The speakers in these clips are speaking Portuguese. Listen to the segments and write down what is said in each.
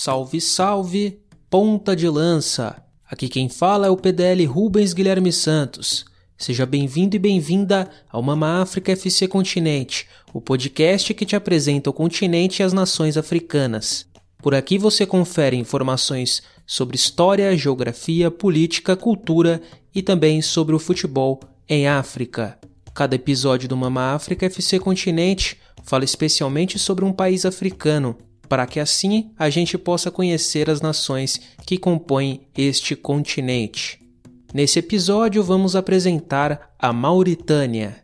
Salve, salve, ponta de lança! Aqui quem fala é o PDL Rubens Guilherme Santos. Seja bem-vindo e bem-vinda ao Mama África FC Continente, o podcast que te apresenta o continente e as nações africanas. Por aqui você confere informações sobre história, geografia, política, cultura e também sobre o futebol em África. Cada episódio do Mama África FC Continente fala especialmente sobre um país africano, para que assim a gente possa conhecer as nações que compõem este continente. Nesse episódio, vamos apresentar a Mauritânia.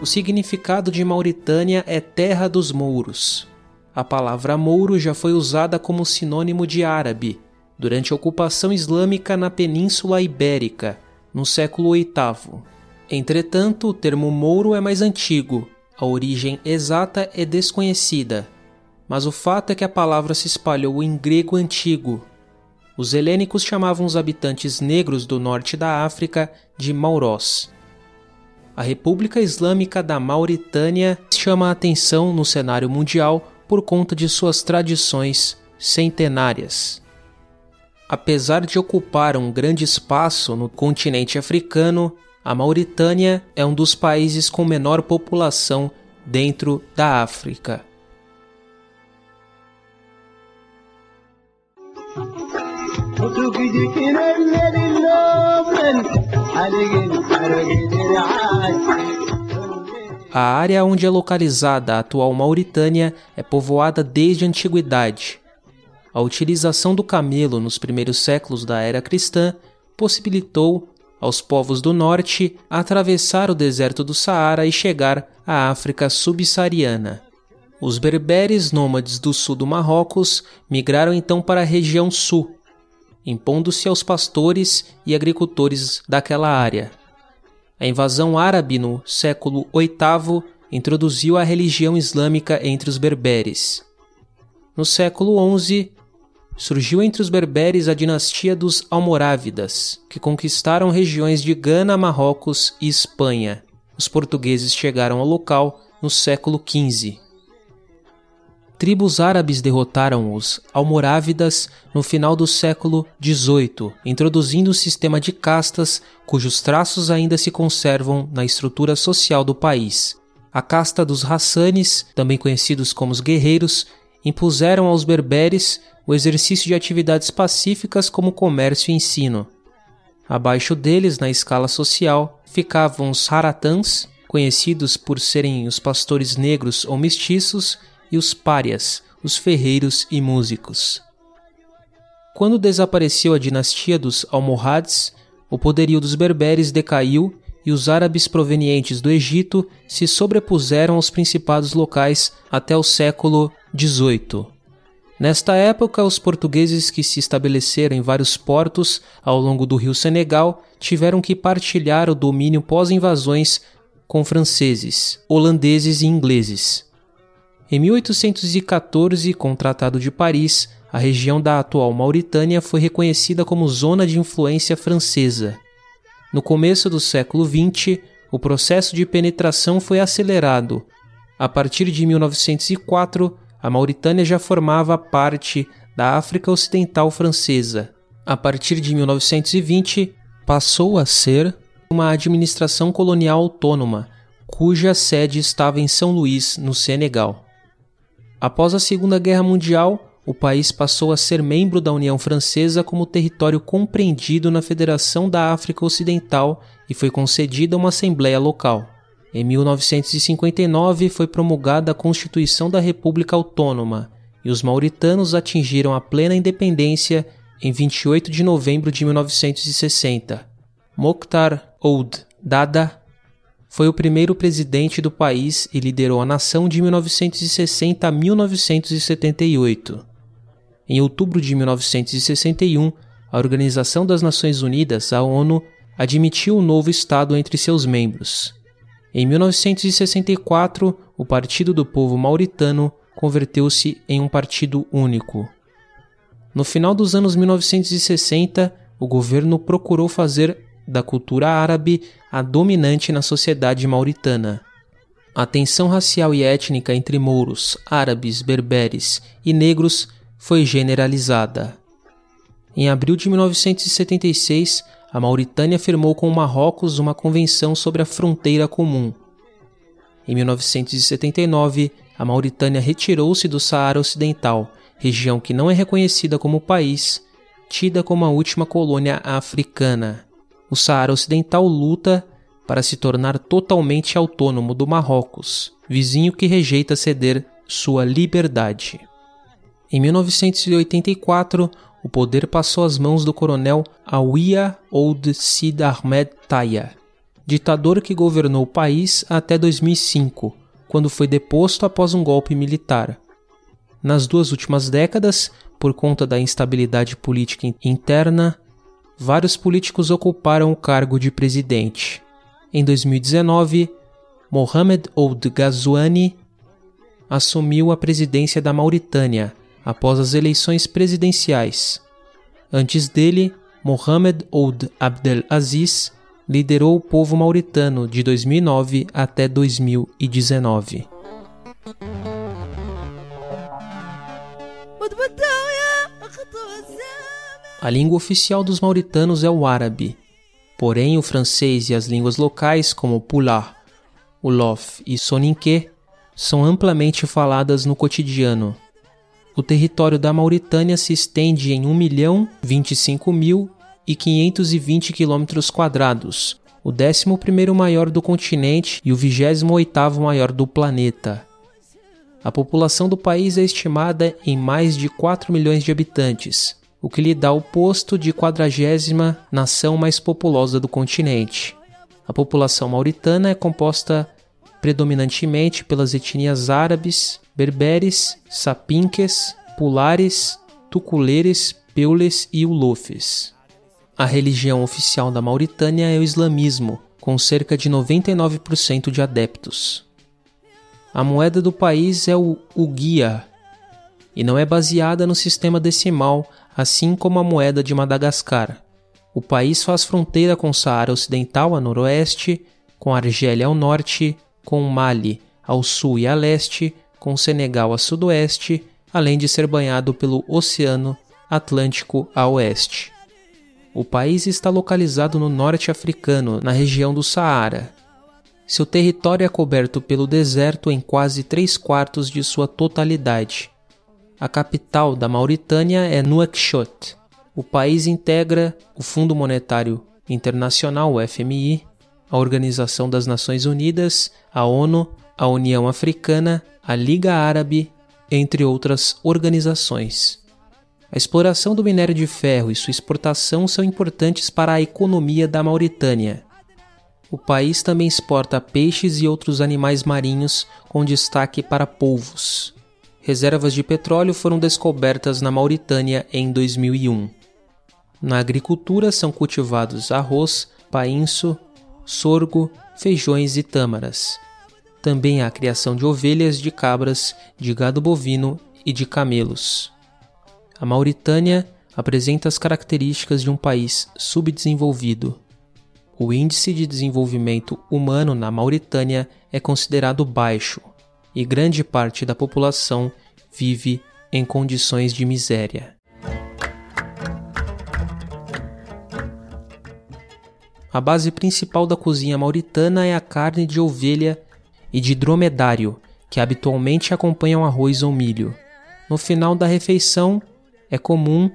O significado de Mauritânia é terra dos mouros. A palavra mouro já foi usada como sinônimo de árabe durante a ocupação islâmica na Península Ibérica, no século VIII. Entretanto, o termo mouro é mais antigo, a origem exata é desconhecida, mas o fato é que a palavra se espalhou em grego antigo. Os helênicos chamavam os habitantes negros do norte da África de Maurós. A República Islâmica da Mauritânia chama a atenção no cenário mundial por conta de suas tradições centenárias. Apesar de ocupar um grande espaço no continente africano, a Mauritânia é um dos países com menor população dentro da África. A área onde é localizada a atual Mauritânia é povoada desde a antiguidade. A utilização do camelo nos primeiros séculos da era cristã possibilitou aos povos do norte atravessar o deserto do Saara e chegar à África subsaariana. Os berberes nômades do sul do Marrocos migraram então para a região sul, impondo-se aos pastores e agricultores daquela área. A invasão árabe no século VIII introduziu a religião islâmica entre os berberes. No século XI, surgiu entre os berberes a dinastia dos Almorávidas, que conquistaram regiões de Gana, Marrocos e Espanha. Os portugueses chegaram ao local no século XV. Tribos árabes derrotaram os Almorávidas no final do século XVIII, introduzindo o um sistema de castas cujos traços ainda se conservam na estrutura social do país. A casta dos Hassanes, também conhecidos como os guerreiros, impuseram aos berberes o exercício de atividades pacíficas como comércio e ensino. Abaixo deles, na escala social, ficavam os haratãs, conhecidos por serem os pastores negros ou mestiços, e os párias, os ferreiros e músicos. Quando desapareceu a dinastia dos Almohads, o poderio dos berberes decaiu e os árabes provenientes do Egito se sobrepuseram aos principados locais até o século XVIII. Nesta época, os portugueses que se estabeleceram em vários portos ao longo do rio Senegal tiveram que partilhar o domínio pós-invasões com franceses, holandeses e ingleses. Em 1814, com o Tratado de Paris, a região da atual Mauritânia foi reconhecida como zona de influência francesa. No começo do século XX, o processo de penetração foi acelerado. A partir de 1904, a Mauritânia já formava parte da África Ocidental Francesa. A partir de 1920, passou a ser uma administração colonial autônoma, cuja sede estava em São Luís, no Senegal. Após a Segunda Guerra Mundial, o país passou a ser membro da União Francesa como território compreendido na Federação da África Ocidental e foi concedida uma assembleia local. Em 1959 foi promulgada a Constituição da República Autônoma e os mauritanos atingiram a plena independência em 28 de novembro de 1960. Mokhtar Ould Dada foi o primeiro presidente do país e liderou a nação de 1960 a 1978. Em outubro de 1961, a Organização das Nações Unidas, a ONU, admitiu o um novo Estado entre seus membros. Em 1964, o Partido do Povo Mauritano converteu-se em um partido único. No final dos anos 1960, o governo procurou fazer da cultura árabe a dominante na sociedade mauritana. A tensão racial e étnica entre mouros, árabes, berberes e negros foi generalizada. Em abril de 1976, a Mauritânia firmou com o Marrocos uma convenção sobre a fronteira comum. Em 1979, a Mauritânia retirou-se do Saara Ocidental, região que não é reconhecida como país, tida como a última colônia africana. O Saara Ocidental luta para se tornar totalmente autônomo do Marrocos, vizinho que rejeita ceder sua liberdade. Em 1984, o poder passou às mãos do coronel Aouia Ould Sid Ahmed Taya, ditador que governou o país até 2005, quando foi deposto após um golpe militar. Nas duas últimas décadas, por conta da instabilidade política interna, vários políticos ocuparam o cargo de presidente. Em 2019, Mohamed Ould Ghazouani assumiu a presidência da Mauritânia após as eleições presidenciais. Antes dele, Mohamed Ould Abdel Aziz liderou o povo mauritano de 2009 até 2019. A língua oficial dos mauritanos é o árabe, porém o francês e as línguas locais como Pular, Wolof e Soninké são amplamente faladas no cotidiano. O território da Mauritânia se estende em 1 milhão 25 mil e 520 quilômetros quadrados, o 11º maior do continente e o 28º maior do planeta. A população do país é estimada em mais de 4 milhões de habitantes, o que lhe dá o posto de quadragésima nação mais populosa do continente. A população mauritana é composta predominantemente pelas etnias árabes, berberes, sapinques, pulares, tuculeres, peules e ulufes. A religião oficial da Mauritânia é o islamismo, com cerca de 99% de adeptos. A moeda do país é o Uguia e não é baseada no sistema decimal, assim como a moeda de Madagascar. O país faz fronteira com o Saara Ocidental a noroeste, com a Argélia ao norte, com Mali ao sul e a leste, com Senegal a sudoeste, além de ser banhado pelo Oceano Atlântico a oeste. O país está localizado no norte africano, na região do Saara. Seu território é coberto pelo deserto em quase três quartos de sua totalidade. A capital da Mauritânia é Nouakchott. O país integra o Fundo Monetário Internacional, FMI, a Organização das Nações Unidas, a ONU, a União Africana, a Liga Árabe, entre outras organizações. A exploração do minério de ferro e sua exportação são importantes para a economia da Mauritânia. O país também exporta peixes e outros animais marinhos, com destaque para polvos. Reservas de petróleo foram descobertas na Mauritânia em 2001. Na agricultura são cultivados arroz, painço, sorgo, feijões e tâmaras. Também há a criação de ovelhas, de cabras, de gado bovino e de camelos. A Mauritânia apresenta as características de um país subdesenvolvido. O índice de desenvolvimento humano na Mauritânia é considerado baixo e grande parte da população vive em condições de miséria. A base principal da cozinha mauritana é a carne de ovelha e de dromedário, que habitualmente acompanham arroz ou milho. No final da refeição, é comum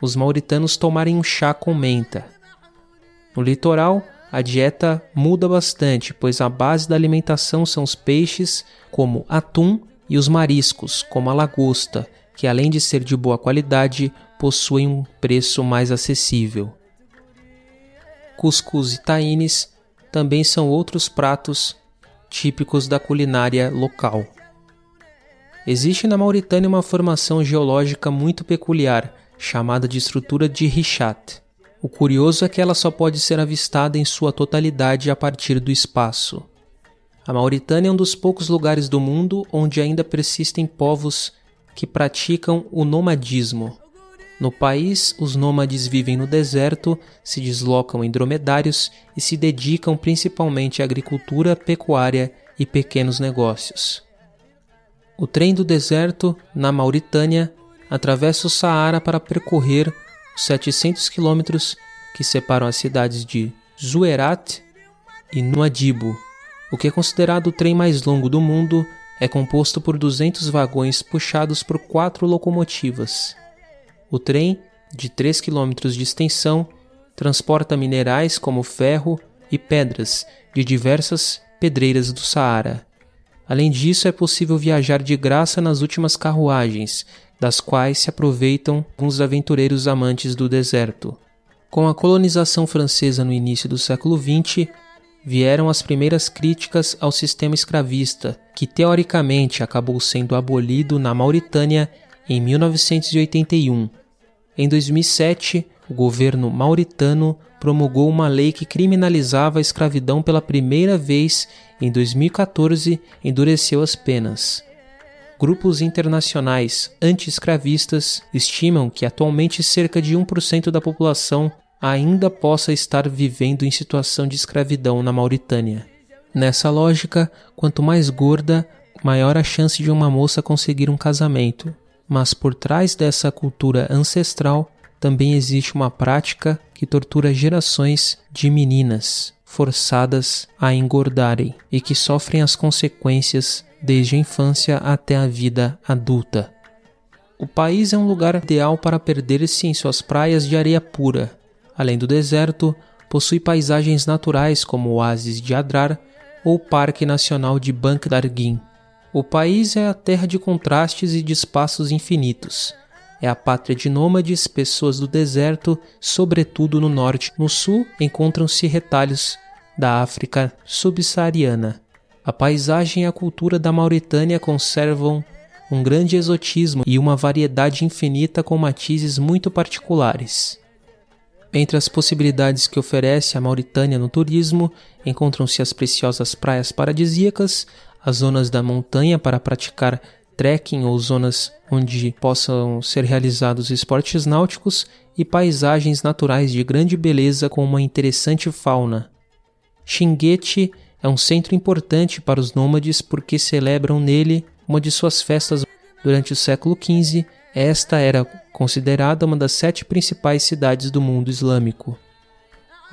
os mauritanos tomarem um chá com menta. No litoral, a dieta muda bastante, pois a base da alimentação são os peixes, como atum, e os mariscos, como a lagosta, que além de ser de boa qualidade, possuem um preço mais acessível. Cuscuz e taines também são outros pratos típicos da culinária local. Existe na Mauritânia uma formação geológica muito peculiar, chamada de estrutura de Richat. O curioso é que ela só pode ser avistada em sua totalidade a partir do espaço. A Mauritânia é um dos poucos lugares do mundo onde ainda persistem povos que praticam o nomadismo. No país, os nômades vivem no deserto, se deslocam em dromedários e se dedicam principalmente à agricultura, pecuária e pequenos negócios. O trem do deserto, na Mauritânia, atravessa o Saara para percorrer os 700 quilômetros que separam as cidades de Zuerat e Nuadibo. O que é considerado o trem mais longo do mundo é composto por 200 vagões puxados por quatro locomotivas. O trem, de 3 km de extensão, transporta minerais como ferro e pedras de diversas pedreiras do Saara. Além disso, é possível viajar de graça nas últimas carruagens, das quais se aproveitam alguns aventureiros amantes do deserto. Com a colonização francesa no início do século XX, vieram as primeiras críticas ao sistema escravista, que teoricamente acabou sendo abolido na Mauritânia em 1981. Em 2007, o governo mauritano promulgou uma lei que criminalizava a escravidão pela primeira vez. Em 2014, endureceu as penas. Grupos internacionais anti-escravistas estimam que atualmente cerca de 1% da população ainda possa estar vivendo em situação de escravidão na Mauritânia. Nessa lógica, quanto mais gorda, maior a chance de uma moça conseguir um casamento. Mas por trás dessa cultura ancestral também existe uma prática que tortura gerações de meninas forçadas a engordarem e que sofrem as consequências desde a infância até a vida adulta. O país é um lugar ideal para perder-se em suas praias de areia pura. Além do deserto, possui paisagens naturais como oásis de Adrar ou o Parque Nacional de Bank Darguin. O país é a terra de contrastes e de espaços infinitos. É a pátria de nômades, pessoas do deserto, sobretudo no norte. No sul encontram-se retalhos da África subsaariana. A paisagem e a cultura da Mauritânia conservam um grande exotismo e uma variedade infinita com matizes muito particulares. Entre as possibilidades que oferece a Mauritânia no turismo, encontram-se as preciosas praias paradisíacas, as zonas da montanha para praticar trekking ou zonas onde possam ser realizados esportes náuticos e paisagens naturais de grande beleza com uma interessante fauna. Xinguete é um centro importante para os nômades porque celebram nele uma de suas festas durante o século XV. Esta era considerada uma das sete principais cidades do mundo islâmico.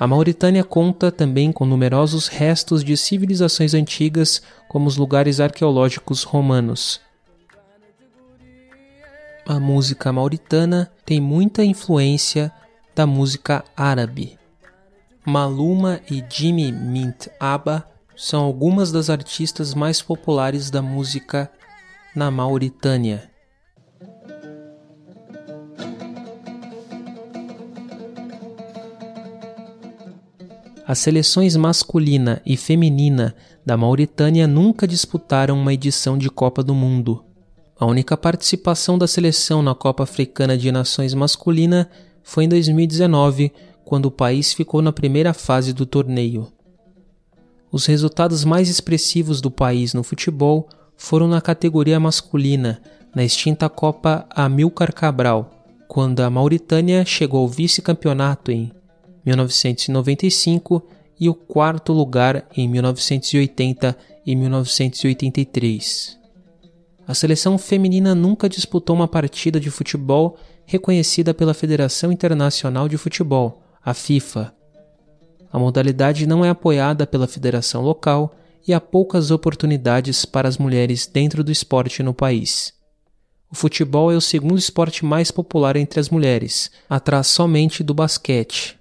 A Mauritânia conta também com numerosos restos de civilizações antigas, como os lugares arqueológicos romanos. A música mauritana tem muita influência da música árabe. Maluma e Jimmy Mint Abba são algumas das artistas mais populares da música na Mauritânia. As seleções masculina e feminina da Mauritânia nunca disputaram uma edição de Copa do Mundo. A única participação da seleção na Copa Africana de Nações masculina foi em 2019, quando o país ficou na primeira fase do torneio. Os resultados mais expressivos do país no futebol foram na categoria masculina, na extinta Copa Amilcar Cabral, quando a Mauritânia chegou ao vice-campeonato em 1995 e o quarto lugar em 1980 e 1983. A seleção feminina nunca disputou uma partida de futebol reconhecida pela Federação Internacional de Futebol, a FIFA. A modalidade não é apoiada pela federação local e há poucas oportunidades para as mulheres dentro do esporte no país. O futebol é o segundo esporte mais popular entre as mulheres, atrás somente do basquete,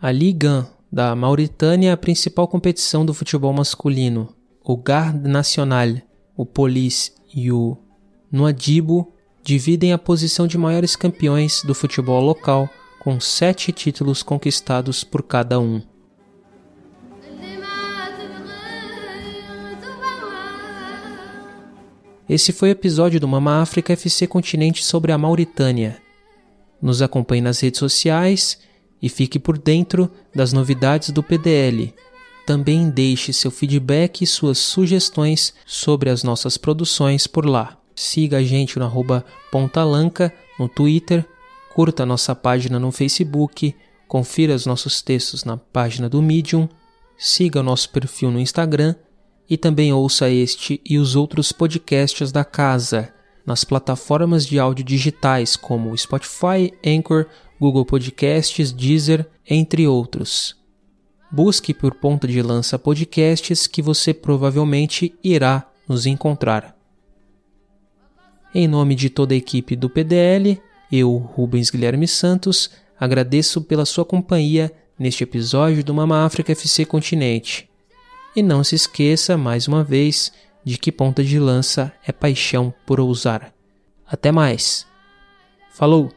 a Ligue 1 da Mauritânia é a principal competição do futebol masculino. O Garde National, o Police e o Nuadibo dividem a posição de maiores campeões do futebol local, com sete títulos conquistados por cada um. Esse foi o episódio do Mama África FC Continente sobre a Mauritânia. Nos acompanhe nas redes sociais e fique por dentro das novidades do PDL. Também deixe seu feedback e suas sugestões sobre as nossas produções por lá. Siga a gente no Pontalanca no Twitter, Curta nossa página no Facebook, confira os nossos textos na página do Medium, siga o nosso perfil no Instagram e também ouça este e os outros podcasts da casa nas plataformas de áudio digitais como Spotify, Anchor, Google Podcasts, Deezer, entre outros. Busque por Ponta de Lança Podcasts que você provavelmente irá nos encontrar. Em nome de toda a equipe do PDL, eu, Rubens Guilherme Santos, agradeço pela sua companhia neste episódio do Mama África FC Continente. E não se esqueça, mais uma vez, de que ponta de lança é paixão por ousar. Até mais. Falou!